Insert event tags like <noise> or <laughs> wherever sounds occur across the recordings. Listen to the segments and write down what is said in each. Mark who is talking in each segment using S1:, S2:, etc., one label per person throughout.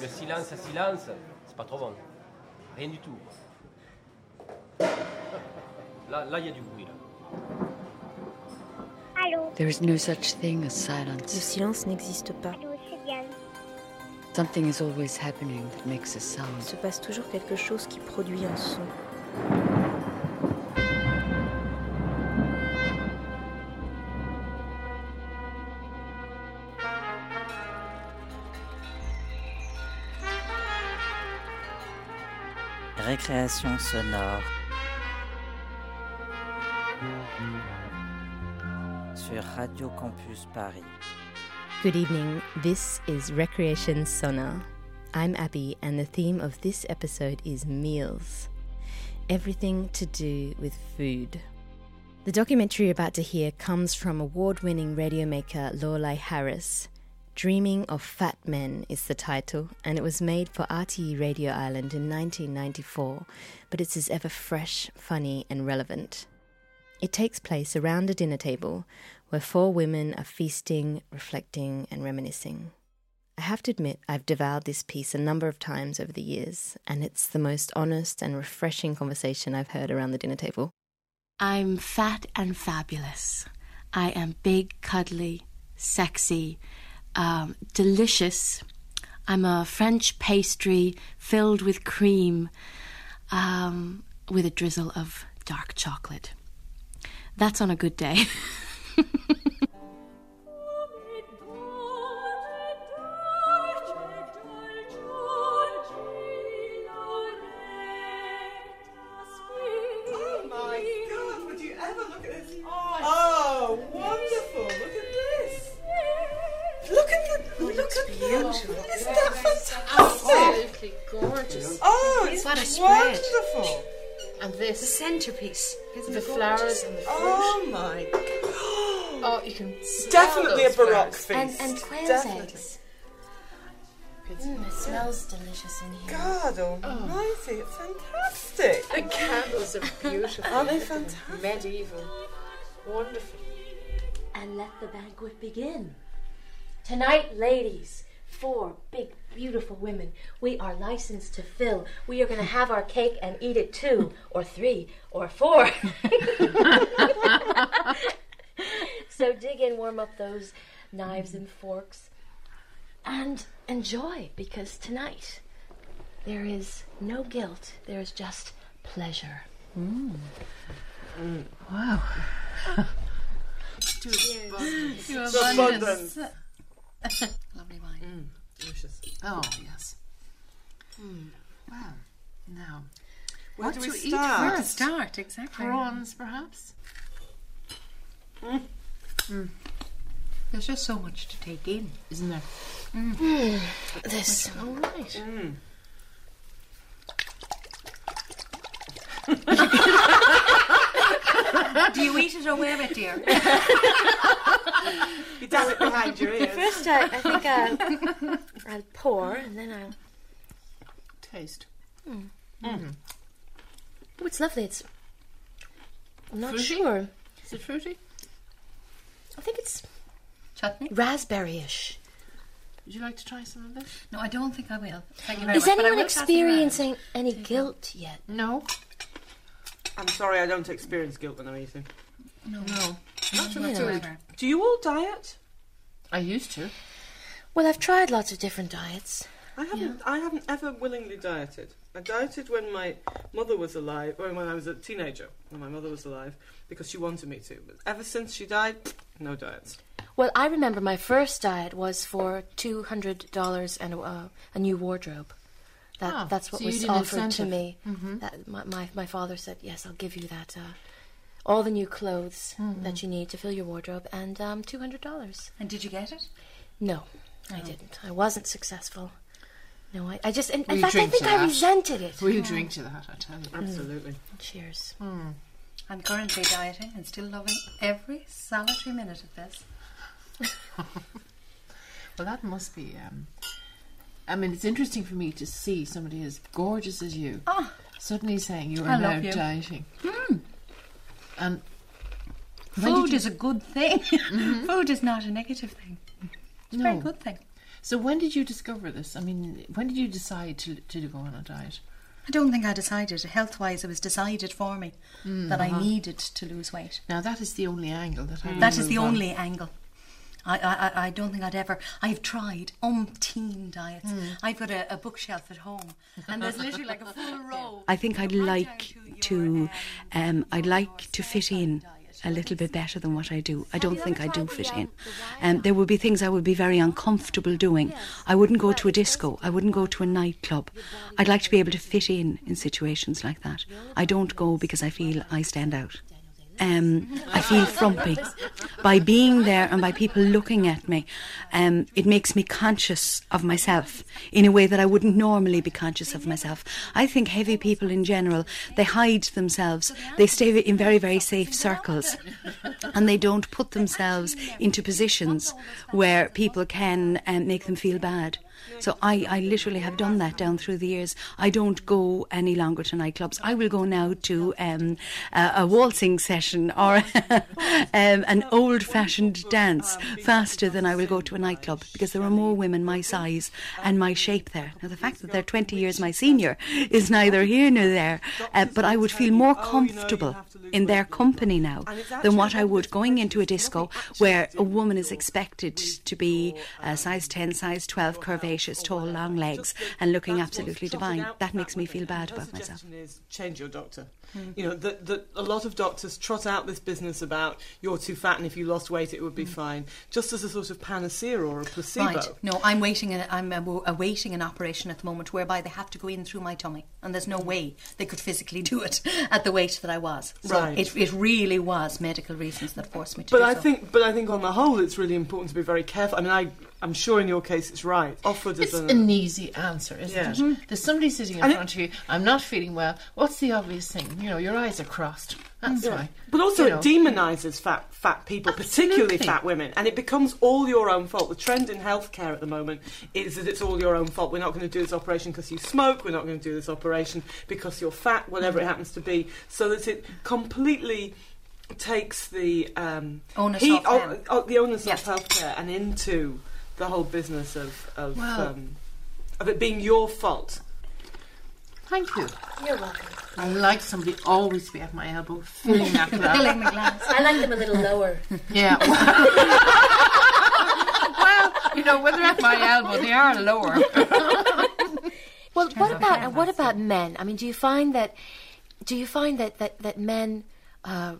S1: Le silence à silence, c'est pas trop bon. Rien du tout. Là, là, il y a du bruit, là.
S2: Allô?
S3: There is no such thing as
S4: Le
S3: silence.
S4: silence n'existe pas.
S2: Allô.
S3: Something is always happening that makes a
S4: Il
S3: sound.
S4: se passe toujours quelque chose qui produit un son.
S5: Récréation sonore. Sur Radio Campus Paris.
S4: Good evening. This is Récréation Sonore. I'm Abby, and the theme of this episode is meals. Everything to do with food. The documentary you're about to hear comes from award winning radio maker Lorelei Harris. Dreaming of Fat Men is the title, and it was made for RTE Radio Ireland in 1994, but it's as ever fresh, funny, and relevant. It takes place around a dinner table where four women are feasting, reflecting, and reminiscing. I have to admit, I've devoured this piece a number of times over the years, and it's the most honest and refreshing conversation I've heard around the dinner table.
S6: I'm fat and fabulous. I am big, cuddly, sexy, um, delicious. I'm a French pastry filled with cream um, with a drizzle of dark chocolate. That's on a good day. <laughs> delicious in here.
S7: God almighty, it's fantastic.
S8: The candles are beautiful.
S7: Aren't they fantastic?
S8: Medieval. Wonderful.
S6: And let the banquet begin. Tonight, ladies, four big, beautiful women, we are licensed to fill. We are going to have our cake and eat it two, or three, or four. <laughs> so dig in, warm up those knives and forks, and enjoy because tonight there is no guilt, there is just pleasure. Mm.
S7: Abundance. <laughs>
S8: Lovely wine.
S7: Mm, delicious.
S8: Oh, yes. Mm. Wow. Now,
S7: Where
S8: what
S7: do
S8: to
S7: we
S8: eat
S7: start?
S8: first? Start, exactly. Prawns, perhaps? Mm. There's just so much to take in, isn't there?
S6: This.
S8: All right. <laughs> Do you eat it or wear it, dear?
S7: You does it behind your ears.
S6: First, I, I think I'll, I'll pour, and then I'll.
S8: Taste.
S6: Oh, it's lovely. It's. I'm not
S8: Fruity?
S6: sure.
S8: Is it fruity?
S6: I think it's
S8: Chutney?
S6: raspberry-ish.
S8: Would you like to try some of this?
S9: No, I don't think I will. Thank you very
S6: Is
S9: much. but I
S6: anyone
S9: will pass it around.
S6: experiencing any guilt yet?
S8: No.
S7: I'm sorry, I don't experience guilt when I'm eating.
S9: No,
S8: No.
S9: not
S6: You know.
S9: whatsoever.
S7: Do you all diet?
S8: I used to.
S6: Well, I've tried lots of different diets.
S7: I haven't. I haven't ever willingly dieted. I dieted when my mother was alive, or when I was a teenager, when my mother was alive, because she wanted me to. But ever since she died, no diets.
S6: Well, I remember my first diet was for two hundred dollars and a, uh, a new wardrobe. That
S8: Ah,
S6: that's what
S8: so
S6: was
S8: did an
S6: offered to
S8: incentive.
S6: me.
S8: Mhm.
S6: That my, my my father said, "Yes, I'll give you that. Uh, all the new clothes
S8: Mm-hmm.
S6: that you need to fill your wardrobe, and um, two hundred dollars."
S9: And did you get it?
S6: No, I
S8: Oh.
S6: didn't. I wasn't successful. No, I, I just in, in fact I think I
S8: that.
S6: resented it.
S8: We'll drink to that, I tell you.
S7: Absolutely.
S6: Cheers.
S9: I'm currently dieting and still loving every solitary minute of this. <laughs>
S8: Well, that must be. Um, I mean, it's interesting for me to see somebody as gorgeous as you
S9: Oh,
S8: suddenly saying you
S9: I
S8: are now
S9: love you.
S8: dieting. Hmm. And
S9: food is a good thing. <laughs> Mm-hmm. Food is not a negative thing. It's a very good thing.
S8: So when did you discover this? I mean, when did you decide to to go on a diet?
S9: I don't think I decided. Health wise, it was decided for me mm, that I uh-huh. needed to lose weight.
S8: Now that is the only angle that I. Mm.
S9: That is the
S8: on.
S9: only angle. I, I, I- I don't think I'd ever. I've tried umpteen diets. I've got a, a bookshelf at home, and there's <laughs> literally like a full row.
S3: I think I'd
S9: Right down
S3: like
S9: your,
S3: to, um, I'd like to fit in a little bit better than what I do. I don't think I do fit in.
S6: um,
S3: Um, there would be things I would be very uncomfortable doing. I wouldn't go to a disco. I wouldn't go to a nightclub. I'd like to be able to fit in in situations like that. I don't go because I feel I stand out. Um, I feel frumpy. By being there and by people looking at me, um, it makes me conscious of myself in a way that I wouldn't normally be conscious of myself. I think heavy people in general, they hide themselves. They stay in very, very safe circles and they don't put themselves into positions where people can um, make them feel bad. So I, I literally have done that down through the years. I don't go any longer to nightclubs. I will go now to um, a, a waltzing session or <laughs> um, an old-fashioned dance faster than I will go to a nightclub because there are more women my size and my shape there. Now the fact that they're 20 years my senior is neither here nor there, uh, but I would feel more comfortable in their company now than what I would going into a disco where a woman is expected to be a size 10, size 12, tall, oh, long legs, and looking absolutely divine. That makes me feel bad about
S7: My
S3: myself.
S7: is change your doctor. Hmm. You know that that a lot of doctors trot out this business about you're too fat and if you lost weight it would be hmm. fine, just as a sort of panacea or a placebo.
S9: Right. No, I'm waiting. I'm uh, awaiting an operation at the moment whereby they have to go in through my tummy, and there's no hmm. way they could physically <laughs> do it at the weight that I was. So
S7: Right.
S9: it, it really was medical reasons that forced me to
S7: But I
S9: so.
S7: think, but I think on the whole, it's really important to be very careful. I mean, I, I'm sure in your case it's right. Offered
S8: It's
S7: as an,
S8: an easy answer, isn't
S7: Yeah.
S8: it? There's somebody sitting in
S7: And it-
S8: front of you. I'm not feeling well. What's the obvious thing? You know, your eyes are crossed. That's why.
S7: But also,
S8: You know.
S7: it demonises fat fat people, particularly fat women, and it becomes all your own fault. The trend in healthcare at the moment is that it's all your own fault. We're not going to do this operation because you smoke. We're not going to do this operation because you're fat, whatever it happens to be. So that it completely takes the um,
S9: Onus
S7: heat-
S9: off them.
S7: oh, oh, the onus
S9: Yes.
S7: of healthcare and into the whole business of of,
S8: Well-
S7: um, of it being your fault.
S8: Thank you.
S6: You're welcome.
S8: I like somebody always to be at my elbow, filling that glass.
S9: filling the glass.
S6: I like them a little lower.
S8: Yeah. <laughs> well, you know, when they're at my elbow, they are lower. <laughs>
S6: Well, what about uh, what about men? I mean, do you find that do you find that that that men? Uh,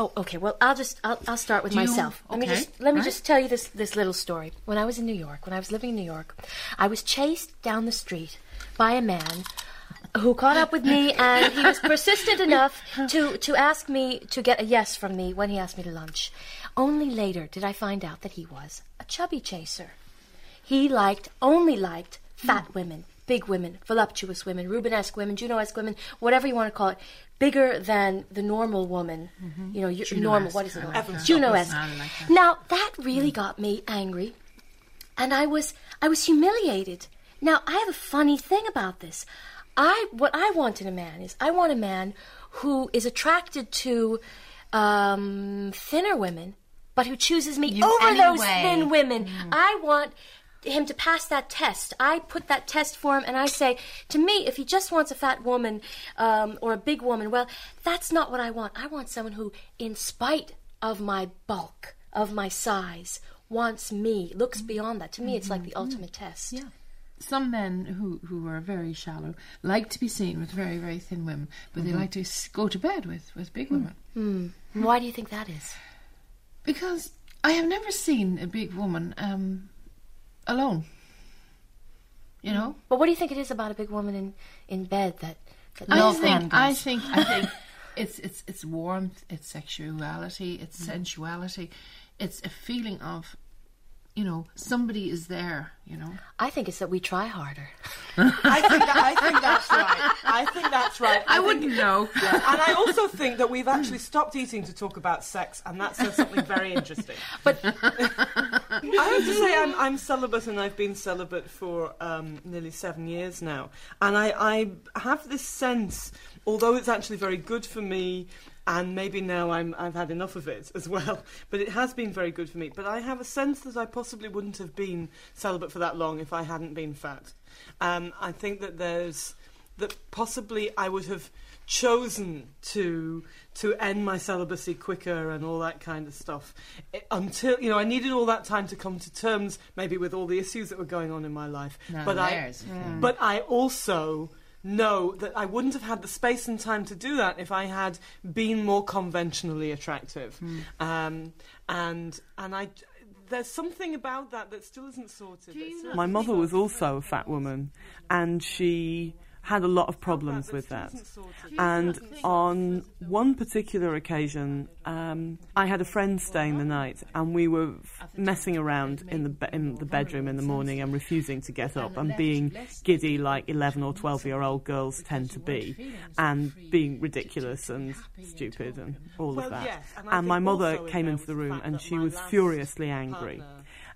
S6: oh, okay. Well, I'll just I'll, I'll start with
S8: Do you-
S6: myself. Let me just let me
S8: right.
S6: just tell you this this little story. When I was in New York, when I was living in New York, I was chased down the street by a man who caught up with me and he was persistent <laughs> enough to, to ask me to get a yes from me when he asked me to lunch. Only later did I find out that he was a chubby chaser. He liked, only liked fat hmm. women, big women, voluptuous women, Rubenesque women, Juno-esque women, whatever you want to call it, bigger than the normal woman. Mm-hmm. You know, your normal, what is it?
S8: Juno-esque.
S6: Juno-esque.
S8: Like that.
S6: Now, that really mm. got me angry and I was I was humiliated. Now I have a funny thing about this. I what I want in a man is I want a man who is attracted to um, thinner women, but who chooses me
S9: You
S6: over those thin women. Mm. I want him to pass that test. I put that test for him, and I say to me, if he just wants a fat woman um, or a big woman, well, that's not what I want. I want someone who, in spite of my bulk, of my size, wants me, looks beyond that. To me, it's like the ultimate test.
S8: Yeah. Some men who, who are very shallow like to be seen with very, very thin women, but they like to go to bed with, with big women.
S6: Why do you think that is?
S8: Because I have never seen a big woman um, alone. You know?
S6: But what do you think it is about a big woman in, in bed that, that
S8: I think. I think, I think it's, it's, it's warmth, it's sexuality, it's mm. sensuality, it's a feeling of, you know, somebody is there, you know?
S6: I think it's that we try harder.
S7: I think, that, I think that's right. I think that's right.
S8: I
S7: think-
S8: wouldn't know.
S7: Yeah, and I also think that we've actually stopped eating to talk about sex, and that says something very interesting. <laughs>
S6: But
S7: I have to say I'm, I'm celibate and I've been celibate for um, nearly seven years now. And I, I have this sense, although it's actually very good for me, and maybe now I'm, I've had enough of it as well, <laughs> but it has been very good for me. But I have a sense that I possibly wouldn't have been celibate for that long if I hadn't been fat. Um, I think that there's that possibly I would have chosen to to end my celibacy quicker and all that kind of stuff I- until you know I needed all that time to come to terms maybe with all the issues that were going on in my life but I
S8: there's-
S7: but I also know that I wouldn't have had the space and time to do that if I had been more conventionally attractive. Um, and and I there's something about that that still isn't sorted.
S2: My mother was also a fat woman, and she had a lot of problems with that. And on one particular occasion, um, I had a friend staying the night, and we were messing around in the be- in the bedroom in the morning and refusing to get up and being giddy like eleven or twelve year old girls tend to be, and being ridiculous and stupid and all of that.
S7: and
S2: my mother came into the room, and she was furiously angry.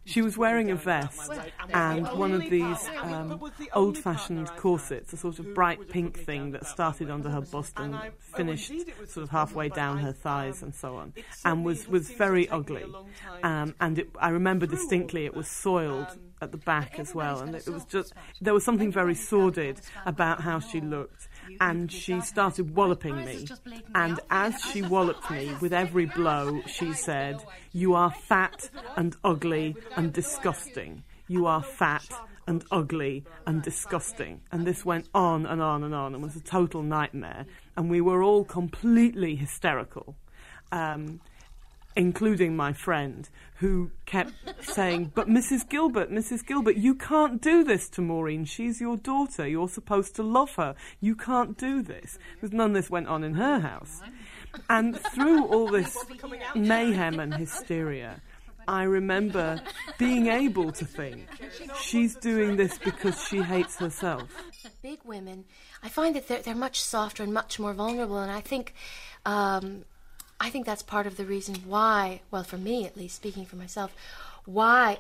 S2: She was wearing a vest and one of these um,
S7: but was the only
S2: old fashioned corsets, a sort of bright pink thing that started under her bust and finished
S7: indeed it was
S2: sort of halfway down her thighs and so on, and was, was very
S7: take me a
S2: ugly. Um, and it, I remember distinctly it was soiled
S7: Um,
S2: at the back as well, and it was just there was something very
S9: Everybody's got a
S2: sordid about how she looked, and she started walloping me. And as she walloped me, with every blow, she said, "You are fat and ugly and disgusting. You are fat and ugly and disgusting." And this went on and on and on, and was a total nightmare. And we were all completely hysterical. Um, including my friend, who kept saying, But Mrs. Gilbert, Mrs. Gilbert, you can't do this to Maureen. She's your daughter. You're supposed to love her. You can't do this. Because none of this went on in her house. And through all this mayhem and hysteria, I remember being able to think, she's doing this because she hates herself.
S6: big women, I find that they're, they're much softer and much more vulnerable, and I think, um, I think that's part of the reason why. Well, for me at least, speaking for myself, why.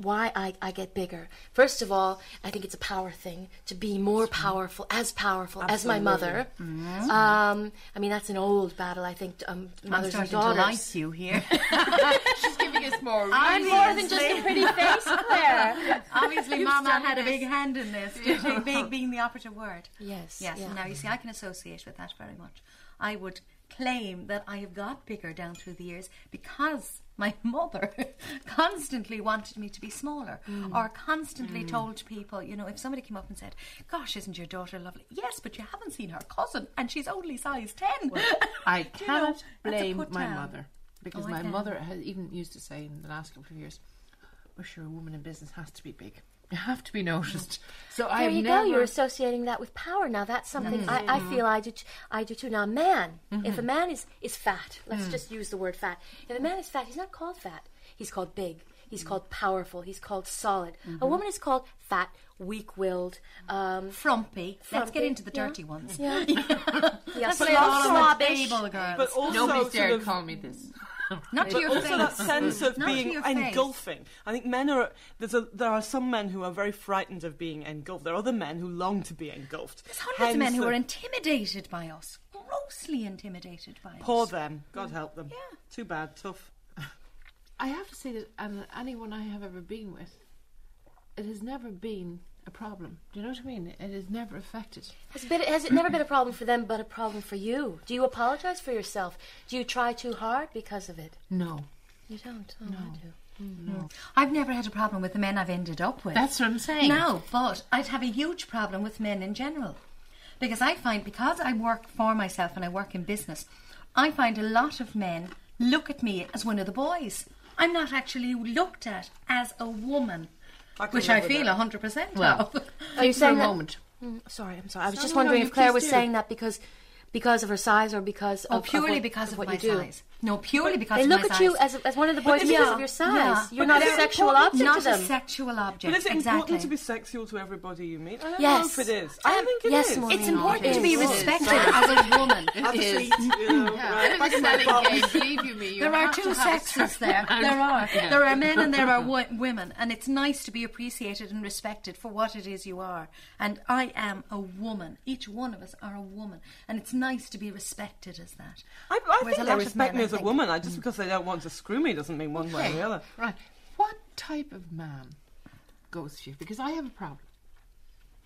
S6: Why I, I get bigger. First of all, I think it's a power thing to be more powerful, as powerful as my mother. Um, I mean, that's an old battle, I think, um,
S9: I'm
S6: and
S9: starting to
S6: daughters.
S9: like you here. <laughs>
S8: She's giving us more <laughs>
S6: I'm more than just a pretty face, Claire. <laughs>
S9: Obviously, Mama had a big hand in this. Big being the operative word.
S6: Yes.
S9: Yes,
S6: yeah.
S9: and now you see, I can associate with that very much. I would claim that I have got bigger down through the years because my <laughs> mother constantly wanted me to be smaller mm. or constantly mm. told people, you know, if somebody came up and said, Gosh, isn't your daughter lovely? Yes, but you haven't seen her cousin and she's only size 10. <laughs>
S8: I
S9: You know,
S8: cannot blame my
S9: down.
S8: mother because
S9: Oh,
S8: my mother has even used to say in the last couple of years, "Well, sure, a woman in business has to be big. You have to be noticed." So
S6: There
S8: I've
S6: you
S8: never.
S6: go. You're associating that with power. Now that's something I, I mm-hmm. feel I do. T- I do too. Now, a man, if a mm-hmm. man is is fat, let's mm. just use the word fat. If a man is fat, he's not called fat. He's called big. He's called powerful. He's called solid. A mm-hmm. woman is called fat, weak-willed. Um,
S9: Frumpy. Let's get into the
S6: yeah.
S9: dirty ones.
S6: yeah, <laughs> yeah,
S9: Let's
S6: slob-
S9: lay it all on the
S6: snobbish.
S9: table, girls.
S7: but also
S8: Nobody's
S7: sort
S8: dared
S7: of-
S8: call me this. <laughs>
S9: Not to
S7: But
S9: your
S7: also
S9: face.
S7: that sense of
S9: Not
S7: being
S9: your face.
S7: engulfing. I think men are. There's a. There are some men who are very frightened of being engulfed. There are other men who long to be engulfed.
S9: There's hundreds of men who are intimidated by us. Grossly intimidated by us.
S7: Poor them. God mm. help them.
S9: Yeah.
S7: Too bad. Tough.
S8: I have to say that and anyone I have ever been with, it has never been a problem. Do you know what I mean? It has never affected.
S6: Has, it been, has it never been a problem for them, but a problem for you? Do you apologize for yourself? Do you try too hard because of it?
S8: No.
S6: You don't. Oh, I do. Hmm.
S9: I've never had a problem with the men I've ended up with.
S8: That's what I'm saying.
S9: No, but I'd have a huge problem with men in general. Because I find, because I work for myself and I work in business, I find a lot of men look at me as one of the boys. I'm not actually looked at as a woman,
S7: I
S9: which I feel
S7: that.
S9: 100%
S8: Well,
S9: of.
S6: Are you
S8: For a
S6: saying that?
S8: moment.
S6: Mm, sorry, I'm sorry. I was
S8: No,
S6: just
S8: no, no,
S6: wondering if Claire was
S8: do.
S6: saying that because because of her size or because
S9: Oh,
S6: of of
S9: purely
S6: what-
S9: because of,
S6: what
S9: my
S6: you do.
S9: size. No, purely because of my size.
S6: They
S9: of
S6: look
S9: my
S6: at you as, as one of the boys because
S7: it-
S6: of your size.
S9: yeah,
S6: You're
S9: but
S6: not a sexual object
S9: not
S6: to them.
S9: a sexual object.
S7: But is it
S9: exactly.
S7: important to be sexual to everybody you meet? I don't
S6: Yes.
S7: know if it is. I
S6: Um,
S7: think it
S6: yes,
S7: is.
S6: Maureen.
S9: It's important
S6: It
S9: to be respected as a woman.
S7: Have a
S8: is.
S7: you know,
S8: Yeah,
S7: right,
S8: it's
S7: in my
S8: selling game, believe you me. You
S9: There are
S8: have
S9: two
S8: to have a
S9: sexes there. There <laughs> are. There are men and there are <laughs> women, and it's nice to be appreciated and respected for what it is you are. And I am a woman. Each one of us are a woman, and it's nice to be respected as that.
S7: I, I
S9: Whereas
S7: think they respect
S9: men,
S7: me
S9: I
S7: as a woman. I, just mm. because they don't want to screw me doesn't mean one way or the other.
S8: Right. What type of man goes for you? Because I have a problem.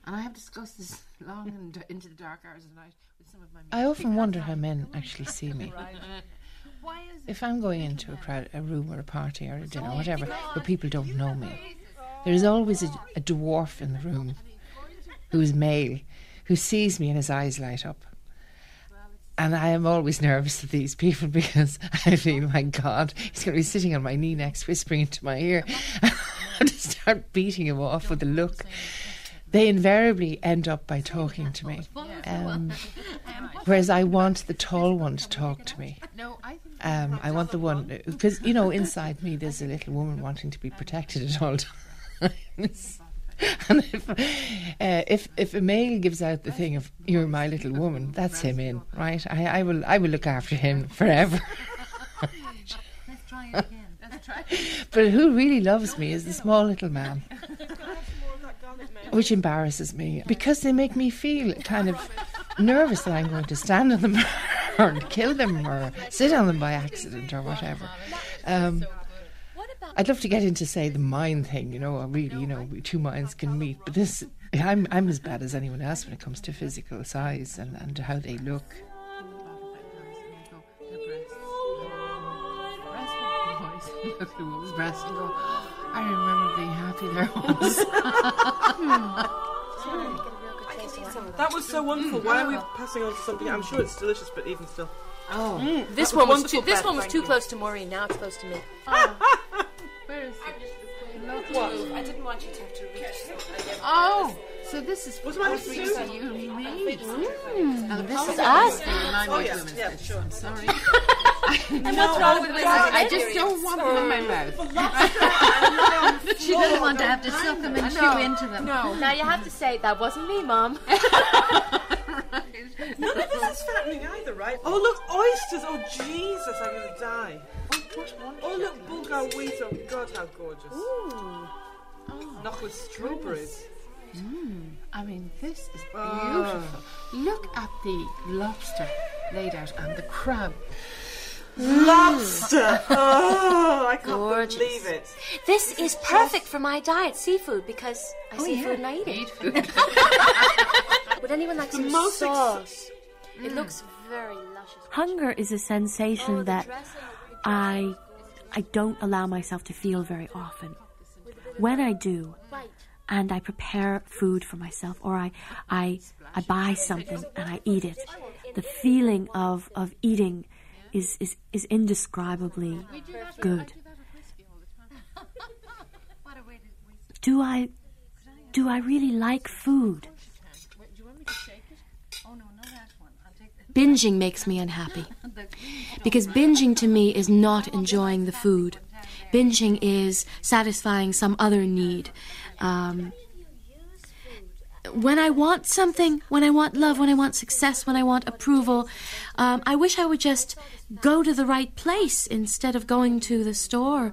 S8: And I have discussed this long and into the dark hours of the night with some of my
S10: I often wonder how men actually see me. <laughs>
S8: Why is
S10: If I'm going into a crowd, a room or a party or a dinner, or whatever, where people don't know me, there's always a, a dwarf in the room who is male, who sees me and his eyes light up. And I am always nervous of these people <laughs> because I feel, my God, he's going to be sitting on my knee next, whispering into my ear. <laughs> I start beating him off with a look. They invariably end up by talking to me. Um, whereas I want the tall one to talk to me. Um, I want the one because you know inside me there's a little woman wanting to be protected at all <laughs> times. <laughs> and if, uh, if if a male gives out the thing of "you're my little woman," that's him in, right? I, I will I will look after him <laughs> forever.
S9: Let's try it again.
S8: Let's try.
S10: but who really loves me is the small little man, which embarrasses me because they make me feel kind of nervous that I'm going to stand on them <laughs> or kill them or sit on them by accident or whatever. Um, I'd love to get into say the mind thing, you know, or really, you know, two minds can meet. But this, I'm I'm as bad as anyone else when it comes to physical size and, and how they look.
S8: Look at the woman's breast and go, I remember being happy there once. <laughs>
S7: That was so mm. wonderful. Why are we passing on to something? I'm sure it's delicious, but even still.
S8: Oh, mm.
S6: This
S7: That was
S6: one was too. This
S7: Beth,
S6: one was too
S7: you.
S6: close to Maureen. Now it's close to me. <laughs>
S8: where is it?
S6: I didn't want you to have to reach.
S8: Oh, so this is
S7: Was mine
S8: for you and me. And hmm. oh, this is
S6: us.
S8: My
S7: Oh,
S8: voice
S7: yeah,
S8: women's
S7: yeah,
S8: thing.
S7: sure.
S8: Sorry. <laughs> <laughs>
S6: And what's wrong with this?
S8: I just don't want them in my mouth. <laughs>
S9: She doesn't want to have to suck them and chew into them.
S8: No.
S6: Now you have to say that wasn't me, Mom.
S7: None of this is fattening either, right? Oh, look, oysters. Oh, Jesus, I'm going to die. Oh, look, bulgur wheat. Oh, God, how gorgeous. Not with strawberries.
S8: I mean, this is
S7: Ah.
S8: beautiful. Look at the lobster laid out and the crab.
S7: Lobster. Oh, I can't
S6: Gorgeous.
S7: believe it.
S6: This is perfect for my diet, seafood, because I see food and I eat it. <laughs>
S8: Eat food.
S6: Would anyone like some
S7: most
S6: sauce? It looks very luscious.
S11: Hunger is a sensation that I I don't allow myself to feel very often. When I do, and I prepare food for myself, or I I I buy something and I eat it, the feeling of of eating is is, is indescribably good. Do I do I really like food?
S9: Oh no, not that one. I'll take the,
S6: Binging makes me unhappy. Because binging to me is not enjoying the food. Binging is satisfying some other need. Um, when I want something, when I want love, when I want success, when I want approval, um, I wish I would just go to the right place instead of going to the store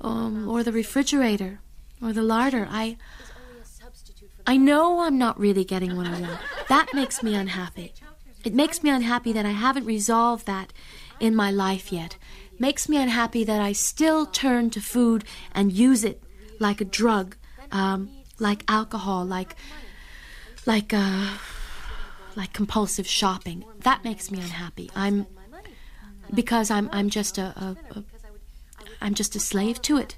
S6: um, or the refrigerator or the larder. I. I know I'm not really getting what I want. That makes me unhappy. It makes me unhappy that I haven't resolved that in my life yet. Makes me unhappy that I still turn to food and use it like a drug, um, like alcohol, like like uh, like compulsive shopping. That makes me unhappy. I'm because I'm I'm just a, a, a I'm just a slave to it.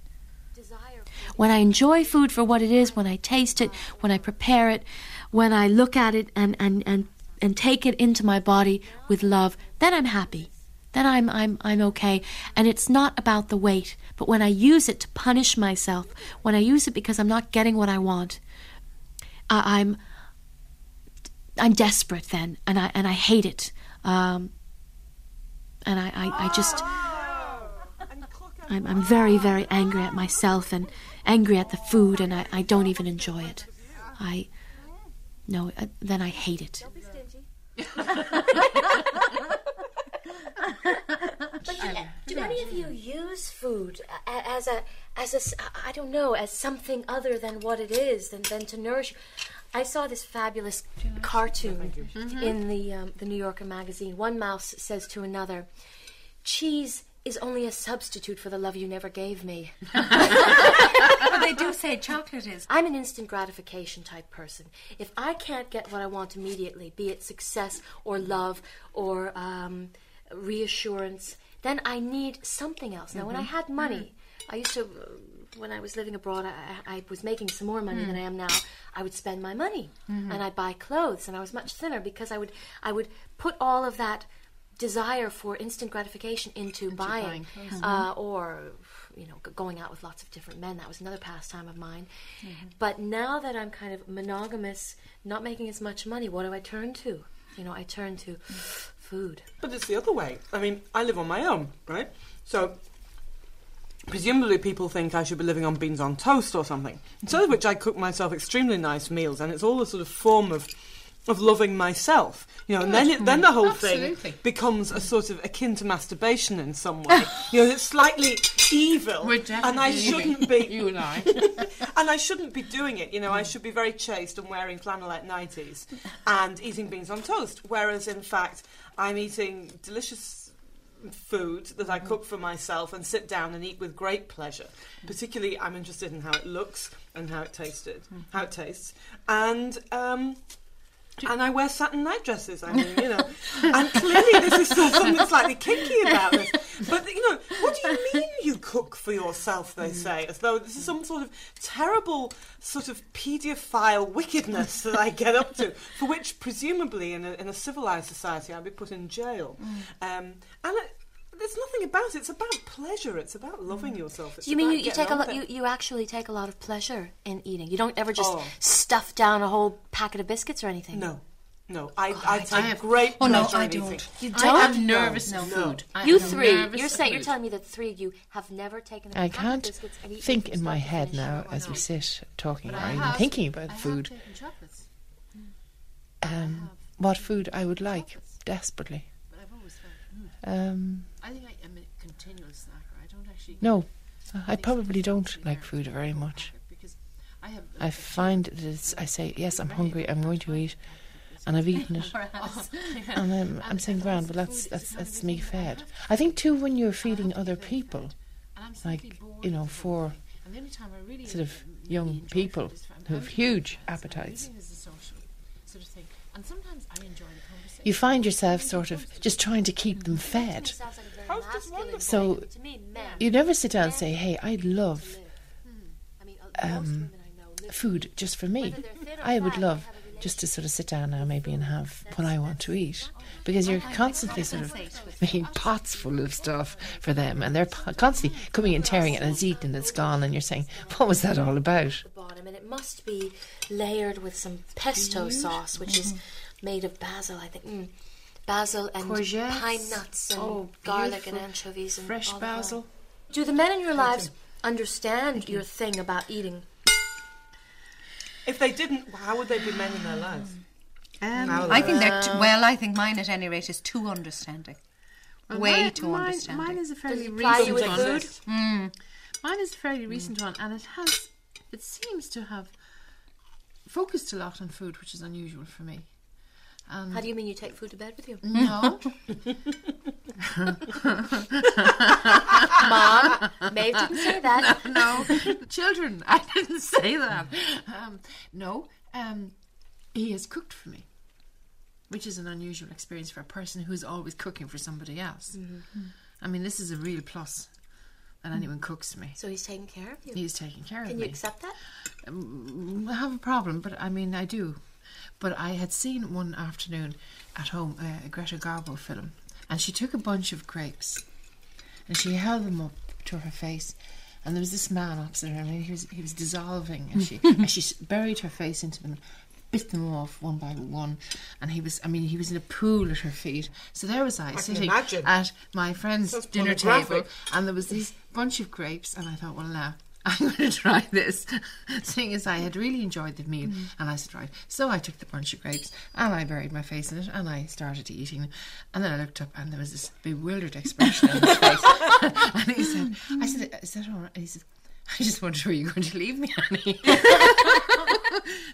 S6: When I enjoy food for what it is, when I taste it, when I prepare it, when I look at it and, and, and, and take it into my body with love, then I'm happy. Then I'm, I'm, I'm okay. And it's not about the weight, but when I use it to punish myself, when I use it because I'm not getting what I want, I'm, I'm desperate then, and I, and I hate it.
S11: Um, and I, I, I just. I'm, I'm very, very angry at myself and angry at the food, and I, I don't even enjoy it. I. No, uh, then I hate it.
S6: But do, do any of you use food as a as a I don't know as something other than what it is than, than to nourish? I saw this fabulous cartoon in the um, the New Yorker magazine. One mouse says to another, "Cheese is only a substitute for the love you never gave me." <laughs>
S9: but they do say chocolate is.
S6: I'm an instant gratification type person. If I can't get what I want immediately, be it success or love or um, reassurance, then I need something else. Now, when I had money, I used to, uh, when I was living abroad, I, I was making some more money than I am now. I would spend my money and I'd buy clothes, and I was much thinner because I would, I would put all of that desire for instant gratification into, buying, uh, or you know going out with lots of different men. That was another pastime of mine. But now that i'm kind of monogamous not making as much money what do i turn to? You know i turn to food.
S7: But it's the other way. I mean, I live on my own, right? So presumably people think I should be living on beans on toast or something. Instead of which I cook myself extremely nice meals, and it's all a sort of form of of loving myself, you know. And then it, then the whole
S8: Absolutely.
S7: thing becomes a sort of akin to masturbation in some way. <laughs> you know, it's slightly evil, and I shouldn't be. <laughs>
S8: You and I. <laughs>
S7: and I shouldn't be doing it. You know, I should be very chaste and wearing flannelette nighties and eating beans on toast. Whereas, in fact, I'm eating delicious food that I cook for myself and sit down and eat with great pleasure. Particularly, I'm interested in how it looks and how it tasted, how it tastes, and. Um, and I wear satin night dresses. I mean, you know, and clearly this is still something slightly kinky about this. But you know, what do you mean you cook for yourself? They say, as though this is some sort of terrible sort of paedophile wickedness that I get up to, for which presumably in a, in a civilized society I'd be put in jail. Um, and there's nothing about it. It's about pleasure. It's about loving yourself. It's
S6: you mean you, you take a lot you, you actually take a lot of pleasure in eating you don't ever just
S7: Oh.
S6: stuff down a whole packet of biscuits or anything
S7: No, no. I, I take
S8: have-
S7: great
S9: Oh, no,
S7: pleasure
S9: I
S7: in eating.
S9: don't.
S6: you don't
S8: I'm nervous
S7: No,
S8: of
S7: no.
S8: food. I
S6: you three you're saying you're telling me that three of you have never taken a
S10: I
S6: packet of
S10: can't
S6: biscuits and eaten
S10: think in my head now
S6: Oh,
S10: as we sit talking
S8: But
S10: or even thinking about food. Um, what food I would like desperately.
S8: but I've always felt. Mm,
S10: Um,
S8: I think I am a continual snacker. I don't actually.
S10: no, I probably don't like food very much.
S8: I have.
S10: I find that it's, I say, yes, I'm hungry, I'm going to eat, and I've eaten it. <laughs> <laughs> And um, I'm, I'm saying, grand, but that's, that's, that's me fed. I think, too, when you're feeding other people,
S8: And I'm simply
S10: like, you know, for
S8: food. And the only time I really
S10: sort of young people
S8: food is from-
S10: who have huge appetites.
S8: Eating is a social sort of thing, and sometimes I enjoy the conversation.
S10: You find yourself sort of just trying to keep mm-hmm. them fed.
S6: Sounds like a very
S7: How's this
S6: masculine
S7: wonderful?
S10: So
S6: thing. to me men
S10: you never sit down and say, hey, I'd love
S6: mean, uh,
S10: um,
S6: women I know live
S10: food just for me.
S6: Whether they're thin or
S10: I would love
S6: they have a
S10: just to sort of sit down now maybe and have what I want to eat. Because you're constantly sort of making pots full of stuff for them and they're constantly coming and tearing it and it's eaten and it's gone and you're saying, what was that all about?
S6: bottom, and it must be layered with some pesto sauce, which is made of basil, I think. Mm. Basil and
S8: Courgettes.
S6: pine nuts and
S8: Oh,
S6: garlic and anchovies and
S8: Fresh
S6: all of that.
S8: basil.
S6: Do the men in your lives understand your thing about eating?
S7: If they didn't, how would they be men in their lives?
S8: Um,
S9: I think they're too, well. I think mine, at any rate, is too understanding. Way
S8: mine,
S9: too
S8: mine,
S9: understanding.
S8: Mine is a fairly
S6: he ply you
S8: recent one.
S6: food?
S9: Mm.
S8: Mine is a fairly recent one, and it has. It seems to have focused a lot on food, which is unusual for me. Um,
S6: How do you mean you take food to bed with you?
S8: no, <laughs>
S6: Mom, Maeve didn't say that. <laughs>
S8: no, children. <laughs> I didn't say that. Um, no, um, he has cooked for me, which is an unusual experience for a person who's always cooking for somebody else. I mean, this is a real plus that anyone cooks for me.
S6: So he's taking care of you.
S8: He's taking care
S6: Can
S8: of
S6: you
S8: me.
S6: accept that?
S8: I have a problem, but I mean, I do. But I had seen one afternoon at home uh, a Greta Garbo film, and she took a bunch of grapes and she held them up to her face. And there was this man opposite her, and he was he was dissolving, and she <laughs> and she buried her face into them, bit them off one by one. And he was, I mean, he was in a pool at her feet. So there was I,
S7: can
S8: sitting at my friend's dinner table, and there was this bunch of grapes, and I thought, well, now. I'm <laughs> going to try this. Seeing as I had really enjoyed the meal,
S7: Mm.
S8: and I said, right. So I took the bunch of grapes and I buried my face in it, and I started eating them. And then I looked up, and there was this bewildered expression on his face. <laughs> and he said, <laughs> "I said, is that all right?" And he said, "I just wondered, where you're going to leave me, honey?"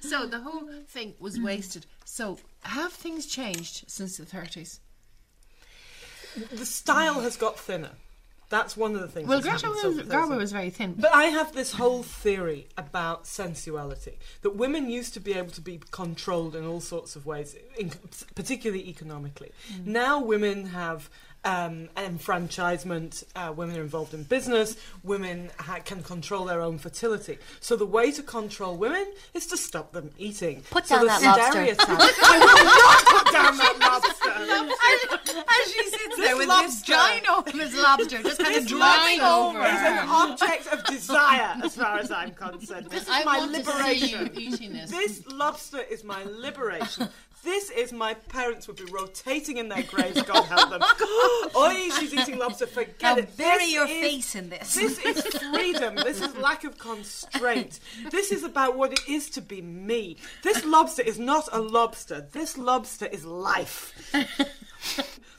S8: so the whole thing was wasted. So have things changed since the thirties?
S7: The style has got thinner. That's one of the things.
S8: Well, Greta
S7: happened
S8: was,
S7: since the
S8: Garbo was very thin.
S7: But I have this whole theory about sensuality that women used to be able to be controlled in all sorts of ways, in, particularly economically.
S8: Mm.
S7: Now women have um, enfranchisement, uh, women are involved in business, women ha- can control their own fertility. So the way to control women is to stop them eating.
S6: Put
S7: so
S6: down
S7: the
S6: that lobster.
S7: stereotype- <laughs> I will not put down that lobster. <laughs>
S9: As she sits there with this
S7: lobster-
S9: ginormous <laughs> lobster just kind of
S7: This
S9: dropping
S7: lobster
S9: over
S7: is an object of desire, as far as I'm concerned. This is
S8: I
S7: my
S8: want to see
S7: liberation.
S8: you eating this.
S7: This lobster is my liberation. This is my parents would be rotating in their graves. God help them. <laughs> Oi, she's eating lobster. Forget
S9: Now
S7: it.
S9: bury
S7: This
S9: your
S7: is-
S9: face in this.
S7: This is freedom. This is lack of constraint. This is about what it is to be me. This lobster is not a lobster. This lobster is life.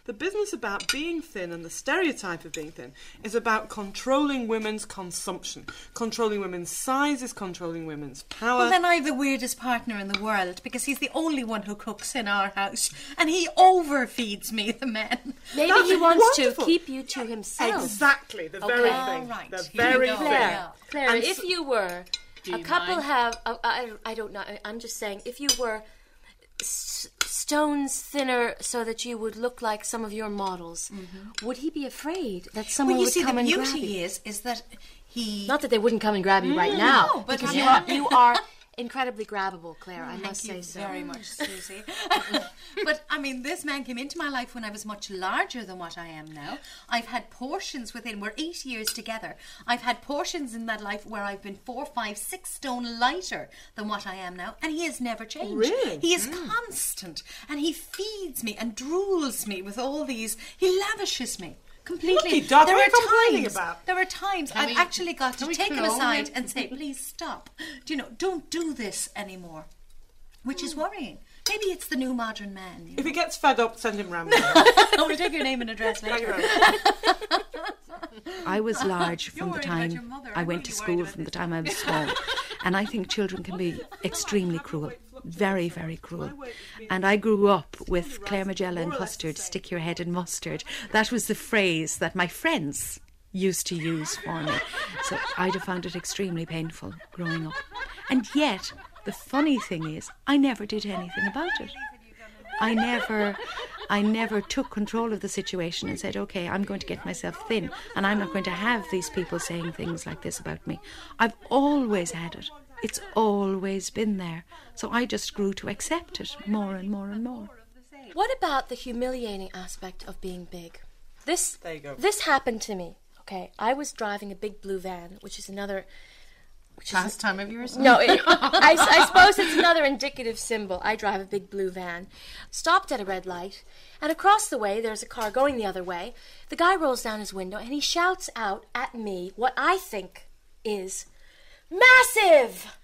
S7: The business about being thin and the stereotype of being thin is about controlling women's consumption, controlling women's sizes, controlling women's power.
S9: Well, then I have the weirdest partner in the world because he's the only one who cooks in our house and he overfeeds me, the men.
S6: Maybe
S7: That's
S6: he wants
S7: wonderful.
S6: to keep you to himself.
S7: Exactly, the
S6: Okay.
S7: very
S6: All
S7: thing.
S9: right.
S7: The
S9: Here
S7: very
S9: we go.
S7: thing.
S6: Claire, Claire,
S7: And
S6: if you were
S8: Do
S6: a couple
S8: mind?
S6: have uh, I, I don't know I- I'm just saying if you were s- stones thinner so that you would look like some of your models mm-hmm. would he be afraid that someone
S9: Well,
S6: would
S9: see,
S6: come and grab you see the beauty
S9: is, is that he.
S6: not that they wouldn't come and grab you right now
S9: no, but
S6: because you are you are incredibly grabbable Claire I
S9: Thank
S6: must say so
S9: very much, <laughs> Susie. <laughs> but I mean, this man came into my life when I was much larger than what I am now. I've had portions within. We're eight years together. I've had portions in that life where I've been four, five, six stone lighter than what I am now, and he has never changed.
S7: Really?
S9: He is hmm. constant, and he feeds me and drools me with all these. He lavishes me. Completely.
S7: Lucky dog,
S9: there
S7: what
S9: are
S7: are you complaining
S9: times. There are times
S8: Can
S9: I've
S8: we-
S9: actually got to take him aside
S8: him?
S9: and say, "Please stop. Do you know? Don't do this anymore." which is hmm. worrying. Maybe it's the new modern man. You
S7: If he gets fed up, send him round. <laughs>
S9: Oh, I will take your name and address later.
S3: I was large <laughs>
S9: You're
S3: from the
S9: worried about your
S3: time
S9: mother.
S3: I went to
S9: really worried
S3: school, from the time I was small. And I think children can be <laughs> extremely cruel, very, very cruel. And I grew up with Claire Magella and custard, stick your head in mustard. That was the phrase that my friends used to use for me. So I'd have found it extremely painful growing up. And yet, the funny thing is, I never did anything about it. I never I never took control of the situation and said, okay, I'm going to get myself thin and I'm not going to have these people saying things like this about me. I've always had it. It's always been there. So I just grew to accept it more and more and more.
S6: What about the humiliating aspect of being big? This
S7: There you go.
S6: this happened to me. Okay, I was driving a big blue van, which is another. Which is
S8: Pastime of yours?
S6: no, it, <laughs> I, I suppose it's another indicative symbol. I drive a big blue van. Stopped at a red light, and across the way there's a car going the other way. The guy rolls down his window and he shouts out at me what I think is massive.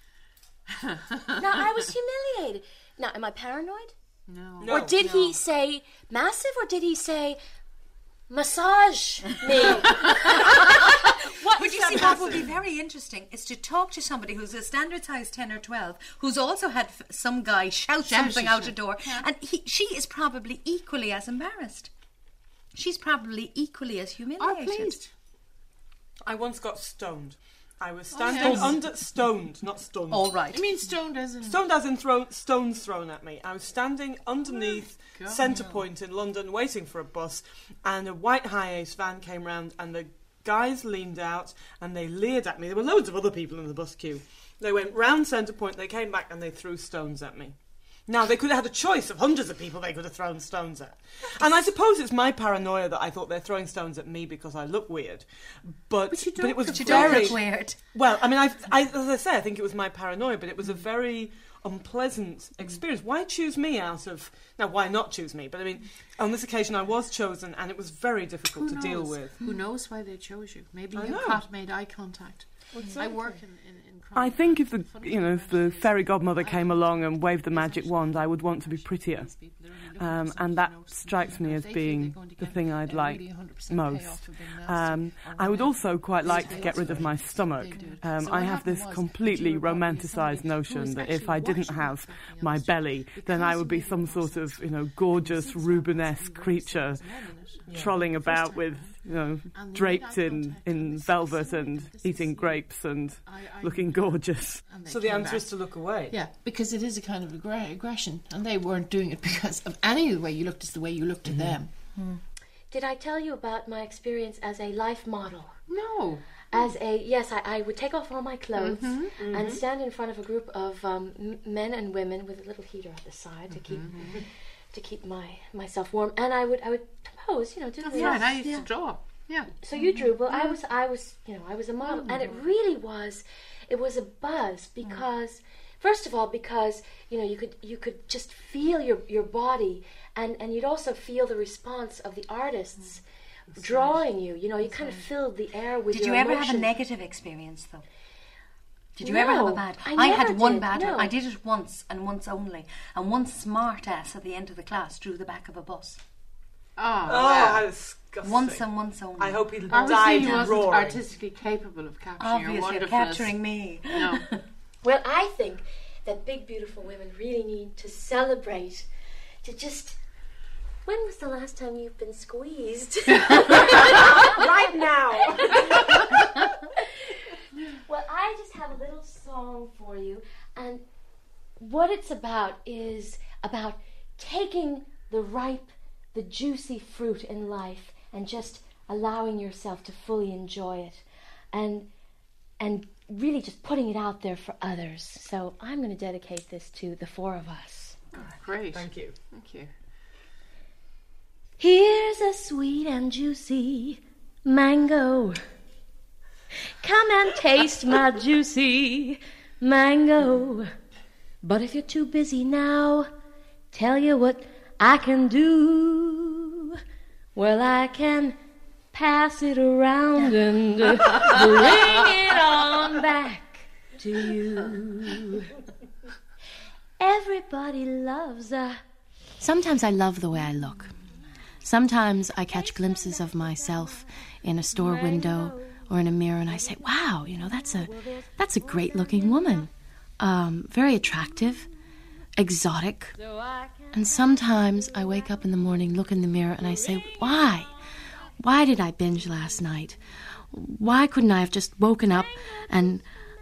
S6: <laughs> now I was humiliated. Now, am I paranoid?
S8: No.
S6: or did he say massive or did he say massage me? <laughs> what
S9: would you see, what would be very interesting is to talk to somebody who's a standard size 10 or 12, who's also had f- some guy shout
S8: Shout,
S9: something
S8: shout,
S9: out a
S8: shout.
S9: door, and he, she is probably equally as embarrassed. She's probably equally as humiliated
S8: Oh,
S9: humiliated.
S8: pleased.
S7: I once got stoned. I was
S8: Oh,
S7: standing
S8: yes.
S7: under stoned, not stunned.
S9: All right.
S8: I mean, stoned as in.
S7: Stoned as in thrown, stones thrown at me. I was standing underneath
S8: Oh,
S7: Centre. Point in London waiting for a bus, and a white HiAce van came round, and the guys leaned out and they leered at me. There were loads of other people in the bus queue. They went round Centre Point, they came back, and they threw stones at me. Now, they could have had a choice of hundreds of people they could have thrown stones at. And I suppose it's my paranoia that I thought they're throwing stones at me because I look weird. But,
S8: But you
S7: but it was
S8: look
S9: You don't
S7: very.
S9: look weird.
S7: Well, I mean, I, I, as I say, I think it was my paranoia, but it was a very
S12: unpleasant mm. experience. Why choose me out of now? Why not choose me? But I mean, on this occasion, I was chosen, and it was very difficult
S8: Who
S12: to deal with.
S8: Who knows why they chose you? Maybe
S12: I
S8: you
S12: know.
S8: caught made eye contact. I work in, in, in
S7: I think if the you know if the fairy godmother came along and waved the magic wand, I would want to be prettier, um, and that strikes me as being the thing I'd like most. Um, I would also quite like to get rid of my stomach. Um, I have this completely romanticised notion that if I didn't have my belly, then I would be some sort of you know gorgeous Rubenesque creature trolling about with you know draped in in velvet and eating grapes and looking gorgeous.
S12: So the answer is to look away.
S8: Yeah, because it is a kind of aggr- aggression, and they weren't doing it <laughs> because of any of the way you looked. Is the way you looked at them.
S6: Did I tell you about my experience as a life model?
S8: No.
S6: As a yes, I, I would take off all my clothes
S8: Mhm,
S6: and
S8: mhm.
S6: stand in front of a group of um, m- men and women with a little heater at the side to keep to keep my myself warm, and I would I would pose, you know, do
S8: That's
S6: this.
S8: right. I used
S6: yeah.
S8: to draw. Yeah.
S6: So you drew. Well, I was, I was, you know, I was a model, and it mm-hmm. really was, it was a buzz mm. because, first of all, because you know, you could, you could just feel your your body, and and you'd also feel the response of the artists mm. drawing you. You know, you kind of filled the air with.
S9: Did
S6: your
S9: you ever have a negative experience though? Did you ever have a bad?
S6: I
S9: had one
S6: did,
S9: bad.
S6: no.
S9: I did it once and once only. And one smart ass at the end of the class drew the back of a bus.
S8: Oh,
S12: Oh,
S8: wow.
S12: how disgusting.
S9: Once and once only.
S12: I hope he'll
S8: Obviously,
S12: die
S8: he wasn't
S12: roaring.
S8: artistically capable of capturing your
S9: Obviously,
S8: wonderfulness.
S9: capturing me.
S8: No. <laughs>
S6: Well, I think that big, beautiful women really need to celebrate, to just. When was the last time you've been squeezed? <laughs> <laughs>
S12: right now.
S6: Well, I just have a little song for you, and what it's about is about taking the ripe, the juicy fruit in life and just allowing yourself to fully enjoy it, and and really just putting it out there for others. So I'm going to dedicate this to the four of us.
S8: Ah, great.
S12: Thank you.
S8: Thank you.
S6: Here's a sweet and juicy mango. Come and taste my juicy mango. But if you're too busy now, tell you what I can do. Well, I can pass it around and <laughs> bring it on back to you. Everybody loves a. Sometimes I love the way I look. Sometimes I catch glimpses of myself in a store window or in a mirror, and I say, "Wow, you know, that's a that's a great-looking woman, um, very attractive, exotic." And sometimes I wake up in the morning, look in the mirror, and I say, "Why? Why did I binge last night? Why couldn't I have just woken up and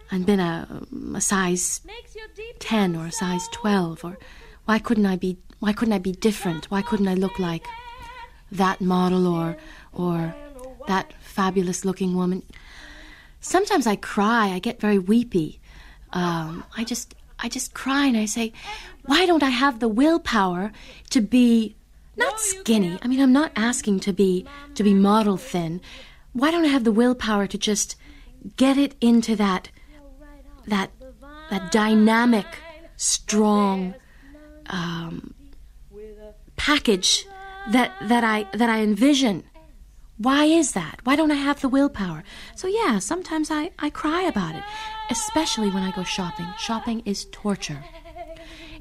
S6: and been a, a size ten or a size twelve? Or why couldn't I be why couldn't I be different? Why couldn't I look like that model or or that fabulous looking woman? Sometimes I cry. I get very weepy. Um, I just I just cry and I say, why don't I have the willpower to be not skinny? I mean, I'm not asking to be to be model thin. Why don't I have the willpower to just get it into that that that dynamic, strong um, package that that I that I envision? Why is that? Why don't I have the willpower? So yeah, sometimes I, I cry about it, especially when I go shopping. Shopping is torture.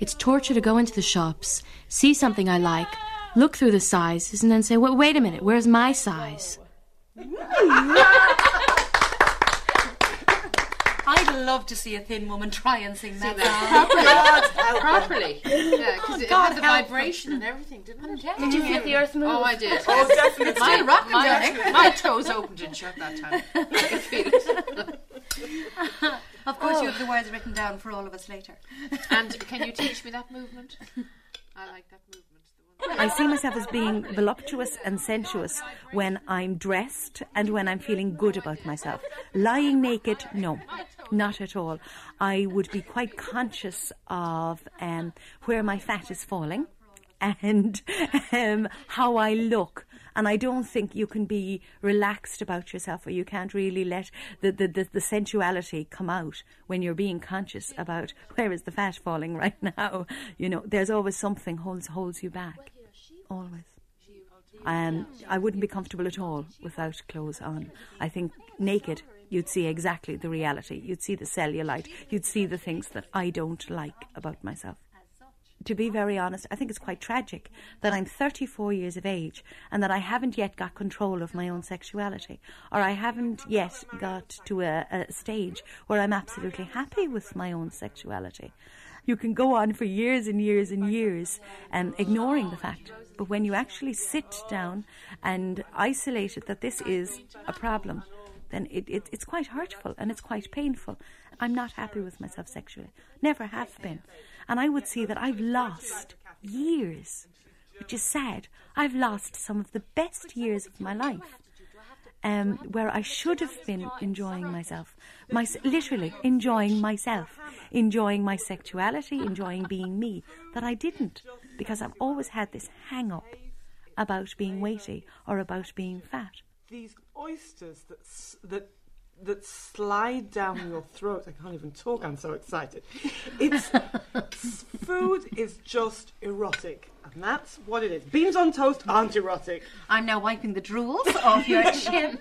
S6: It's torture to go into the shops, see something I like, look through the sizes, and then say, "Wait, wait a minute, where's my size?" <laughs>
S9: I'd love to see a thin woman try and sing that song.
S8: Properly. <laughs> Yeah, because oh, it
S9: God
S8: had the
S9: help
S8: vibration and everything, didn't it?
S6: Did you feel the earth move?
S8: Oh, I did.
S12: Oh, definitely.
S8: My,
S9: rocking
S8: my,
S9: down.
S8: my toes opened and shut that time. I could feel it.
S9: Of course, you oh. have the words written down for all of us later.
S8: And can you teach me that movement? I like that movement.
S13: I see myself as being voluptuous and sensuous when I'm dressed and when I'm feeling good about myself. Lying naked, no, not at all. I would be quite conscious of um, where my fat is falling and <laughs> um, how I look
S14: And I don't think you can be relaxed about yourself or you can't really let the, the, the, the sensuality come out when you're being conscious about <laughs> where is the fat falling right <laughs> now. You know, there's always something holds holds you back. Always. Um, I wouldn't be comfortable at all without clothes on. I think naked, you'd see exactly the reality. You'd see the cellulite. You'd see the things that I don't like about myself. To be very honest, I think it's quite tragic that I'm 34 years of age and that I haven't yet got control of my own sexuality, or I haven't yet got to a, a stage where I'm absolutely happy with my own sexuality. You can go on for years and years and years um, ignoring the fact. But when you actually sit down and isolate it that this is a problem, then it, it, it's quite hurtful and it's quite painful. I'm not happy with myself sexually. Never have been. And I would see that I've lost years, which is sad. I've lost some of the best years of my life. Um, where I should have been enjoying myself, my, literally enjoying myself, enjoying my sexuality, enjoying being me, that I didn't because I've always had this hang up about being weighty or about being fat.
S7: These oysters that that that slide down your throat. I can't even talk. I'm so excited. It's <laughs> food is just erotic, and that's what it is. Beans on toast aren't erotic.
S9: I'm now wiping the drools off your <laughs> chin.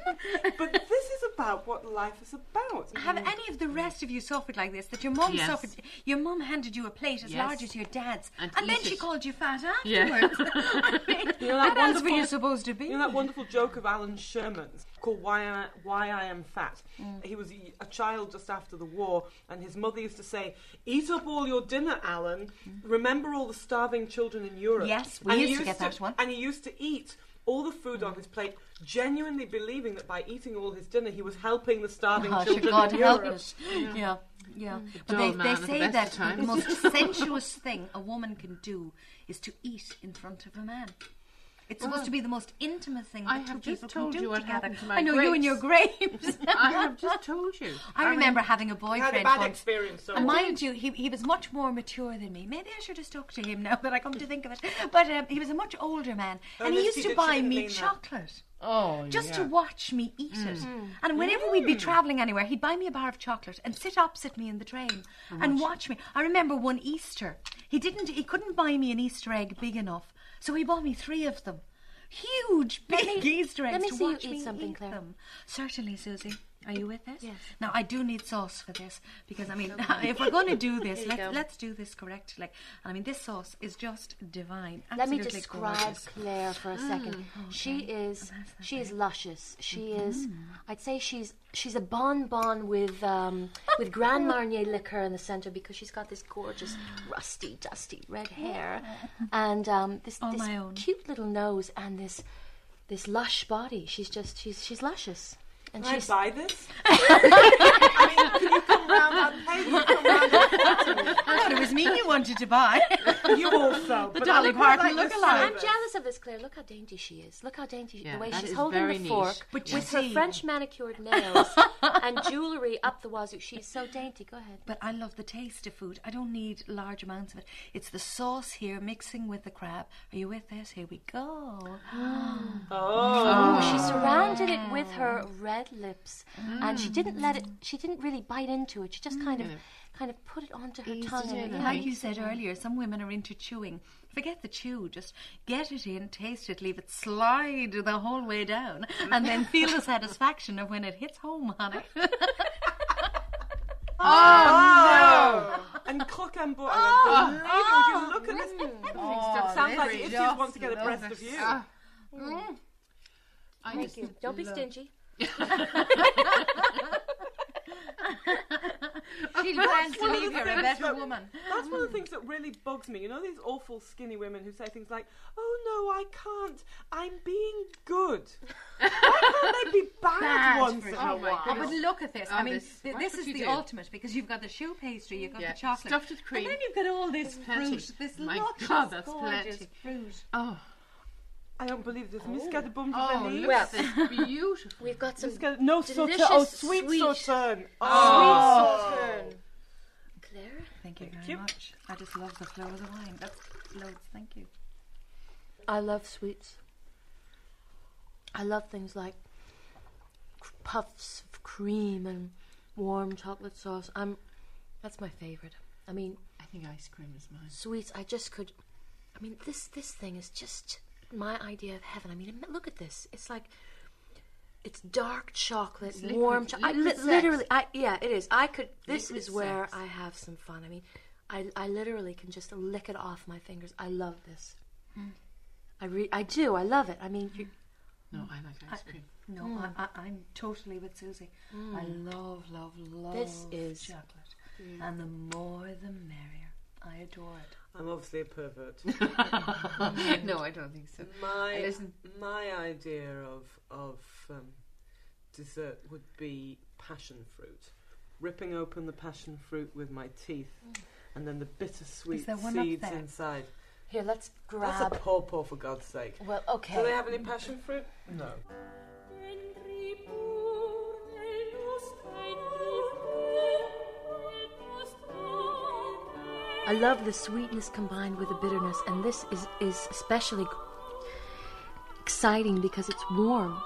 S7: but this is about what life is about.
S9: Have any of the rest of you suffered like this? That your mum
S7: Yes.
S9: suffered. Your mum handed you a plate as
S7: Yes.
S9: large as your dad's, and,
S7: And
S9: then
S7: eat
S9: she
S7: it.
S9: called you fat
S7: Yeah.
S9: afterwards. <laughs> <laughs> I mean,
S7: You know that
S9: else were
S7: wonderful,
S9: you supposed to be?
S7: You know that wonderful joke of Allan Sherman's called "Why I, Why I Am Fat."
S9: Mm.
S7: He was a, a child just after the war, and his mother used to say, "Eat up all your dinner, Allan. Remember all the starving children in Europe."
S9: Mm. Yes, we
S7: And he
S9: used to get that one.
S7: And he used to eat all the food on his plate, genuinely believing that by eating all his dinner, he was helping the starving
S9: Oh,
S7: children
S9: God
S7: in
S9: help
S7: Europe.
S9: us. Yeah, yeah.
S8: The
S9: But they, they
S8: man at the
S9: say that the most sensuous thing a woman can do is to eat in front of a man. It's
S8: Well,
S9: supposed to be the most intimate thing
S8: I
S9: that two
S8: have just
S9: people
S8: told
S9: can do
S8: you what
S9: together.
S8: to my
S9: I know you and your grapes. <laughs>
S8: I have just told you.
S9: I remember having a boyfriend
S7: had a bad
S9: once.
S7: experience. So
S9: And mind you, he, he was much more mature than me. Maybe I should have stuck to him now <laughs> that I come to think of it. But um, he was a much older man,
S7: Oh,
S9: and he used to buy me chocolate.
S8: Oh,
S9: Just to watch me eat it.
S8: Mm.
S9: And whenever we'd be travelling anywhere, he'd buy me a bar of chocolate and sit opposite me in the train and watch me. I remember one Easter, he didn't, he couldn't buy me an Easter egg big enough, so he bought me three of them. Huge, big
S6: me-
S9: Easter eggs
S6: let me
S9: to
S6: see you
S9: watch
S6: eat
S9: me
S6: something,
S9: eat
S6: Claire.
S9: them. Certainly, Susie. Are you with this?
S6: Yes.
S9: Now I do need sauce for this because I mean, <laughs> <laughs> if we're going to do <laughs> this, let's let's do this correctly. I mean, this sauce is just divine.
S6: Absolutely Let me describe
S9: gorgeous.
S6: Claire for a second. She is she is luscious. She is I'd say she's she's a bonbon with um, with Grand Marnier liquor in the center because she's got this gorgeous rusty dusty red hair and um, this, this
S9: my own.
S6: cute little nose and this this lush body. She's just she's she's luscious. And
S7: Can I buy this? <laughs> I mean, can you come round? I'll pay you come round and flatter me.
S9: I thought it was me you wanted to buy. <laughs>
S7: You also.
S9: The
S7: but
S9: Dolly
S7: I
S9: Parton
S7: like this
S9: look-alike.
S6: I'm jealous of this, Claire. Look how dainty she is. Look how dainty
S8: Yeah,
S6: the way she's holding the
S8: neat.
S6: fork
S9: But you
S6: with her French manicured <laughs> nails and jewellery up the wazoo. She's so dainty. Go ahead.
S9: But I love the taste of food. I don't need large amounts of it. It's the sauce here mixing with the crab. Are you with this? Here we go. <gasps> <gasps>
S6: Oh, she surrounded it with her red lips, and she didn't let it. She didn't really bite into it. She just kind of, kind of put it onto her
S8: Eased
S6: tongue. and
S9: Like you said earlier, some women are into chewing. Forget the chew, just get it in, taste it, leave it slide the whole way down, and then <laughs> feel the satisfaction of when it hits home, honey. <laughs>
S7: Oh, no! And croquembouche.
S9: Oh,
S7: Unbelievable. Would you look at this?
S8: Oh,
S7: Sounds like
S8: very
S7: issues
S8: just
S7: want to get abreast of you.
S6: Mm.
S8: I
S6: Thank you. Don't be stingy. <laughs>
S9: She'll
S7: That's
S9: to
S7: one of
S9: leave
S7: the
S9: her a
S7: things
S9: better
S7: that-
S9: woman.
S7: That's one of the things that really bugs me. You know these awful skinny women who say things like, "Oh no, I can't. I'm being good." Why can't they be <laughs> bad,
S9: Bad
S7: once
S9: for
S7: in a
S8: Oh my
S7: while?
S9: Oh, but look at this.
S8: Oh,
S9: I mean,
S8: this-
S9: th- this is the
S8: do?
S9: ultimate because you've got the choux pastry, you've got
S8: Yeah,
S9: the chocolate,
S8: stuffed with cream.
S9: and then you've got all this fruit, this
S8: My
S9: luscious,
S8: God, that's
S9: gorgeous
S8: plenty.
S9: fruit.
S8: Oh,
S7: I don't believe this. Muscat de Beaumes de
S8: oh, oh
S7: Vanille.
S8: look
S6: Well-
S8: at this beautiful. <laughs>
S6: We've got some
S7: Muscat- no sauterne.
S6: Oh, delicious
S7: Oh, sweet,
S6: sweet-
S7: sauterne.
S6: sweet
S7: Oh.
S6: sauterne. Claire,
S9: Thank you very
S7: you.
S9: much. I just love the flow of the wine. That's loads. Thank you.
S6: I love sweets. I love things like puffs of cream and warm chocolate sauce. I'm that's my favorite. I mean,
S8: I think ice cream is mine.
S6: sweets. I just could. I mean, this this thing is just my idea of heaven. I mean, look at this. It's like it's dark chocolate,
S8: It's liquid-
S6: warm. chocolate. Li- literally, I yeah, it is. I could. This
S8: Liquid
S6: is where
S8: sex.
S6: I have some fun. I mean, I I literally can just lick it off my fingers. I love this.
S9: Mm.
S6: I re- I do. I love it. I mean, you,
S8: No, I like ice cream.
S9: No,
S6: Mm.
S9: I, I, I'm totally with Susie. I love, love, love
S6: This is-
S9: chocolate. And the more the merrier. I adore it.
S7: I'm obviously a pervert. <laughs> <laughs>
S8: no, I don't think so.
S7: My my idea of of um, dessert would be passion fruit. Ripping open the passion fruit with my teeth, and then the bittersweet
S9: there one up
S7: seeds
S9: there?
S7: inside.
S6: here, let's grab.
S7: That's
S6: grab.
S7: a pawpaw, for God's sake.
S6: Well, okay.
S7: Do they have any passion fruit? No.
S6: I love the sweetness combined with the bitterness, and this is is especially exciting because it's warm,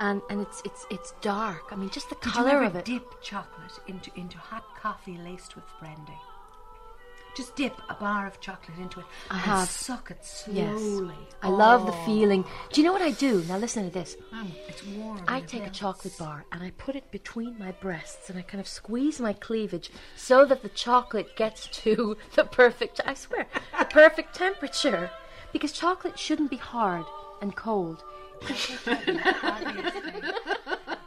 S6: and and it's it's it's dark. I mean, just the
S9: Did
S6: color
S9: you ever
S6: of it.
S9: dip chocolate into, into hot coffee laced with brandy? Just dip a bar of chocolate into it
S6: I
S9: and
S6: have.
S9: suck it slowly.
S6: Yes.
S9: slowly.
S6: I love the
S9: Oh.
S6: feeling. Do you know what I do? Now listen to this.
S9: Mm, it's warm.
S6: I
S9: and it
S6: take a chocolate bar and I put it between my breasts and I kind of squeeze my cleavage so that the chocolate gets <laughs> to the perfect, I swear, the perfect temperature. Because chocolate shouldn't be hard and cold. <laughs>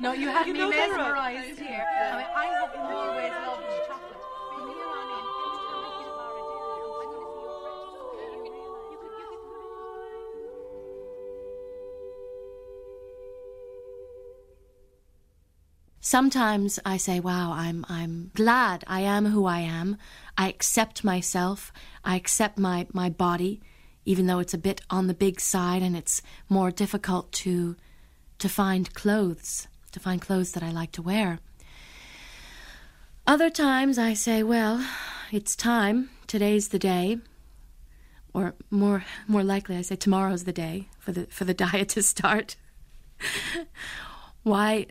S9: No, you have
S7: You
S9: me
S7: know right.
S9: mesmerised here. I mean, I have always loved
S6: Sometimes I say, wow, I'm I'm glad I am who I am. I accept myself. I accept my, my body, even though it's a bit on the big side and it's more difficult to to find clothes, to find clothes that I like to wear. Other times I say, well, it's time. Today's the day. Or more more likely I say tomorrow's the day for the for the <laughs> diet to start. Why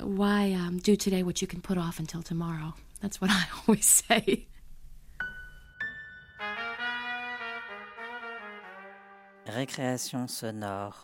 S6: why um, do today what you can put off until tomorrow? That's what <laughs> I always say.
S5: Récréation sonore.